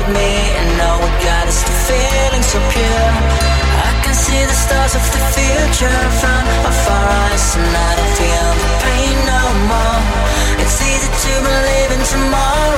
MAVR. me and know what got us to feeling so pure. I can see the stars of the future of our eyes, and I don't feel the pain no more. It's easy to believe in tomorrow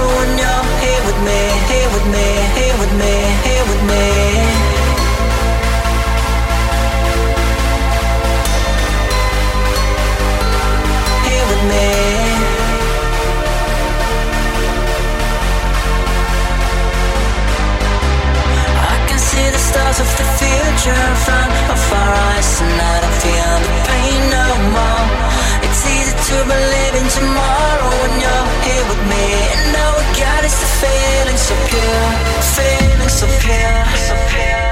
stars of the future front of our eyes. And I don't feel the pain no more. It's easy to believe in tomorrow when you're here with me. And all we got is the feeling so pure Feeling so pure, so pure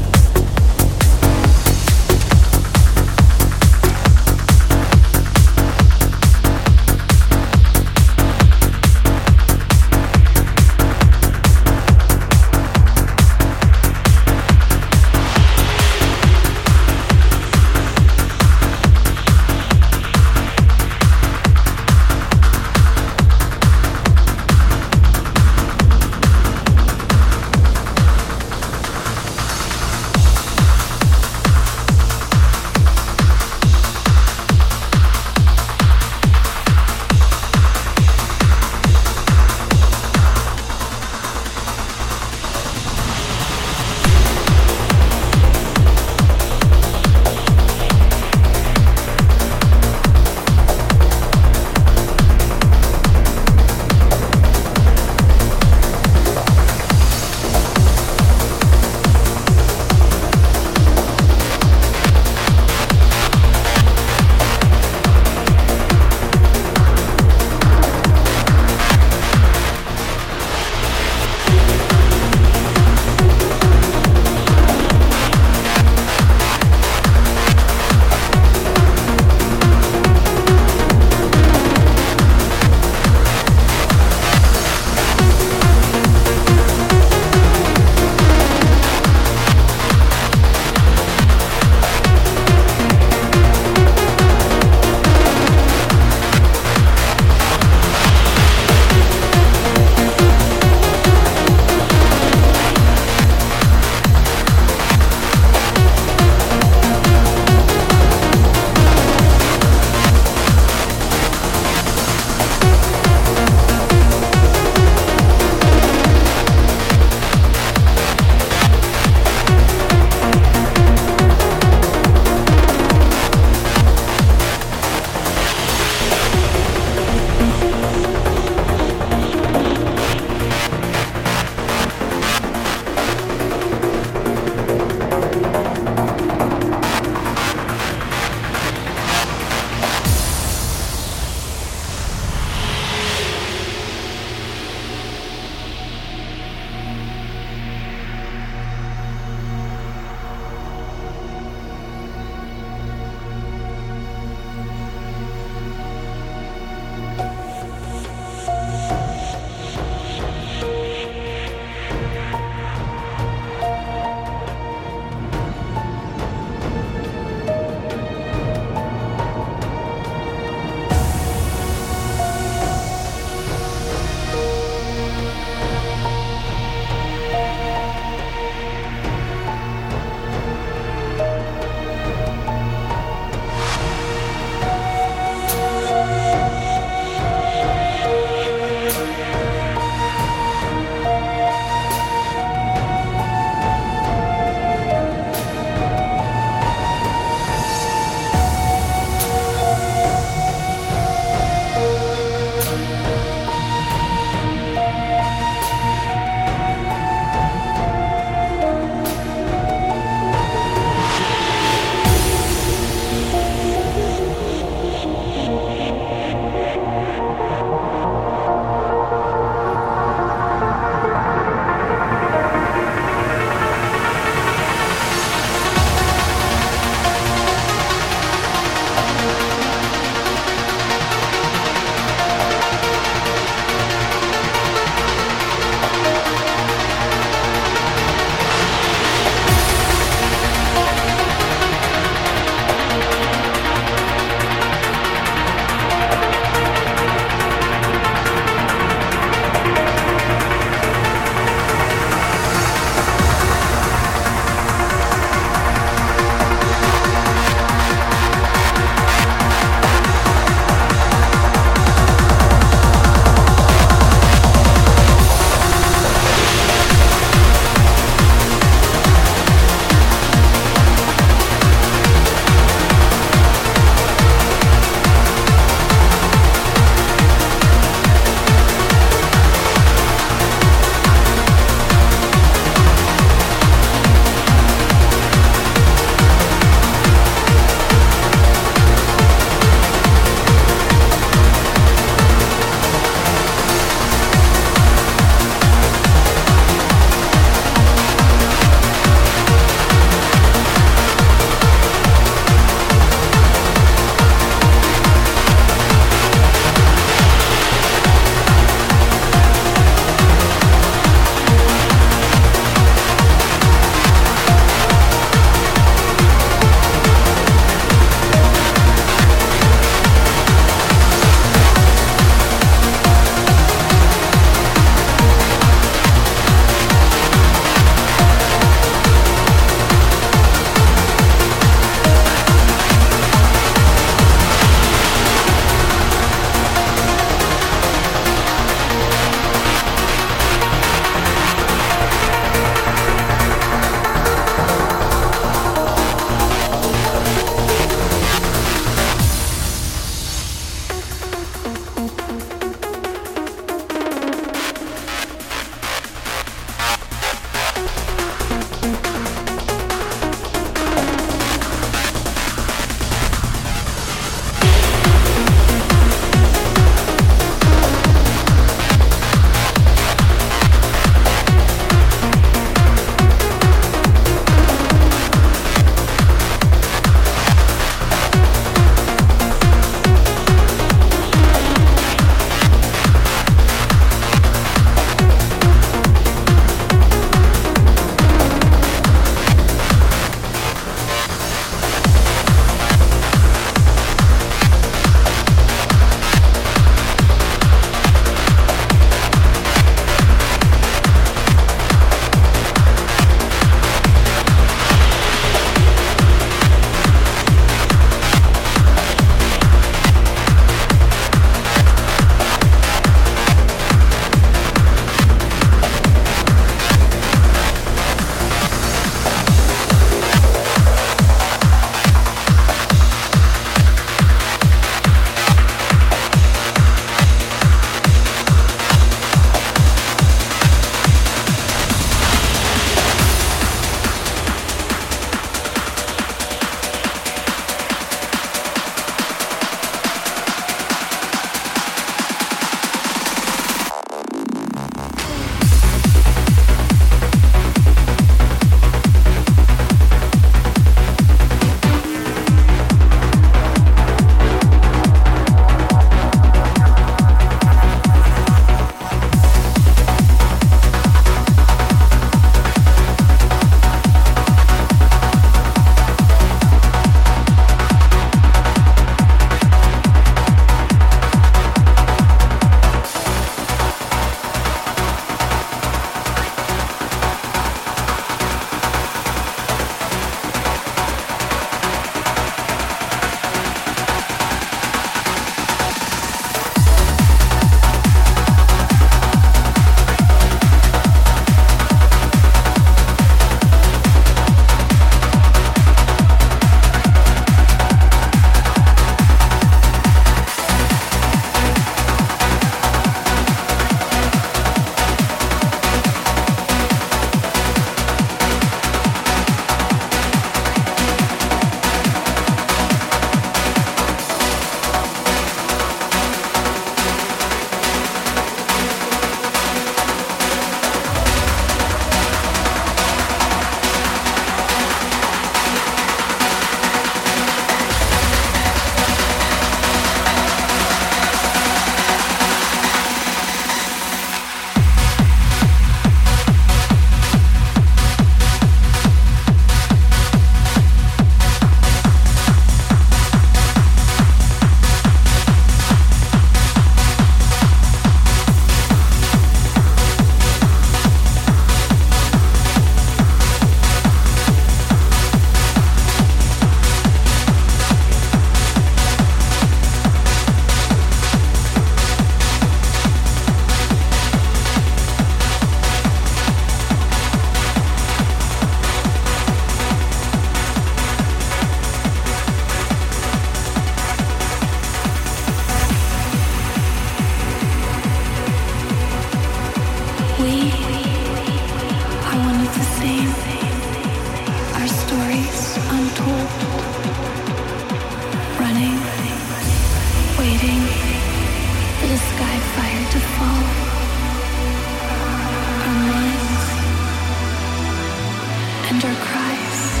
tender cries.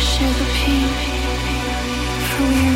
Share the pain, for we are.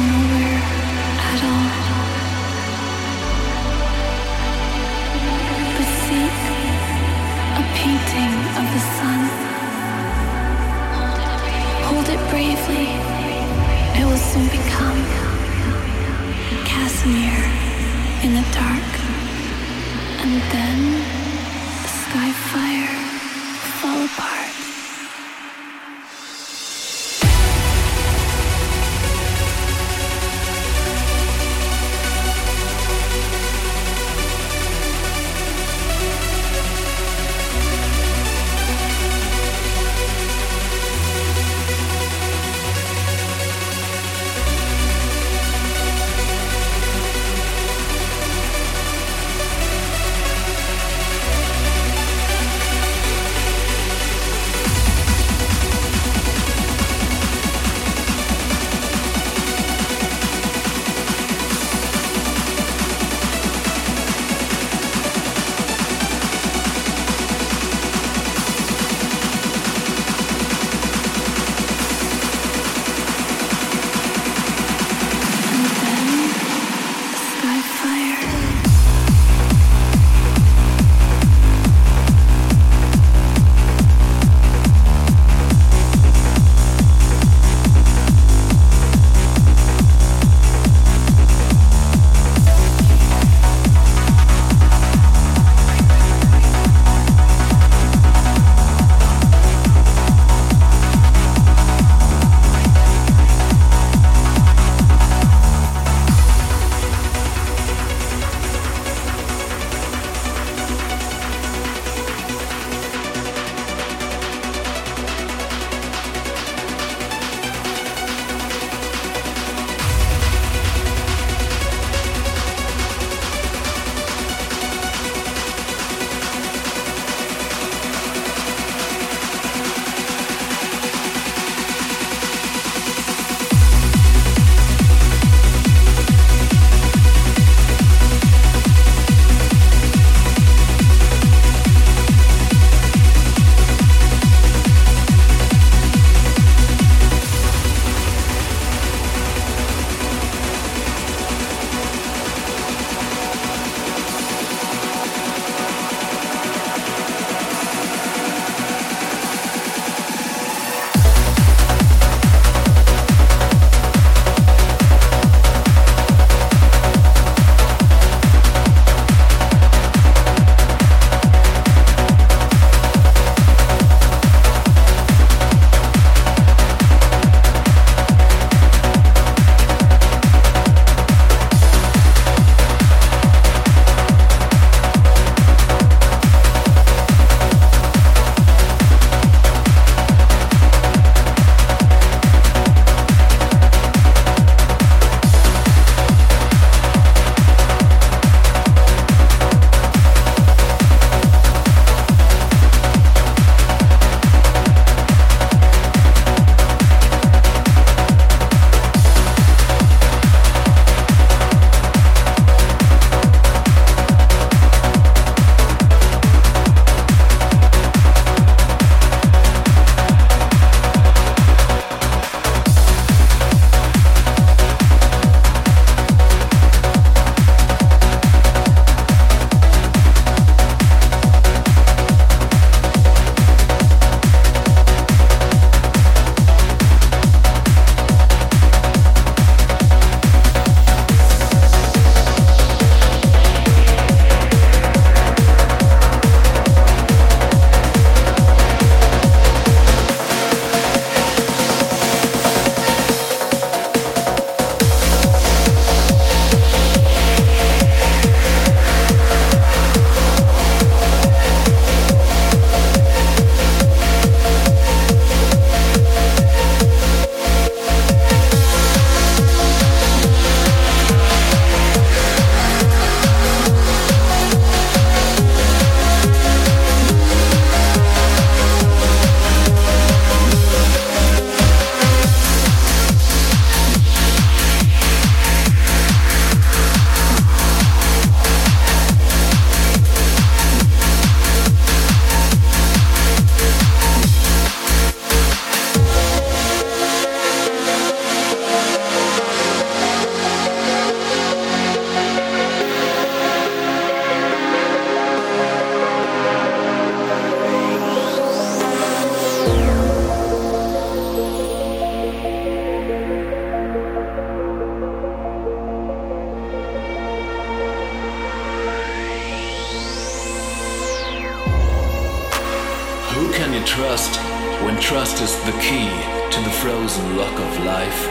When trust is the key to the frozen lock of life.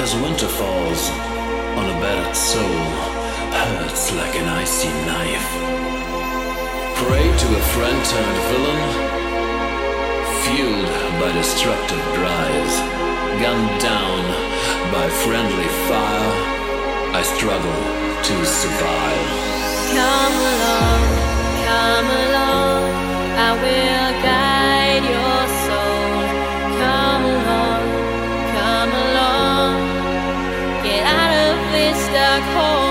As winter falls on a battered soul, hurts like an icy knife. Pray to a friend turned villain, fueled by destructive drives, gunned down by friendly fire. I struggle to survive. Come along, come along, home.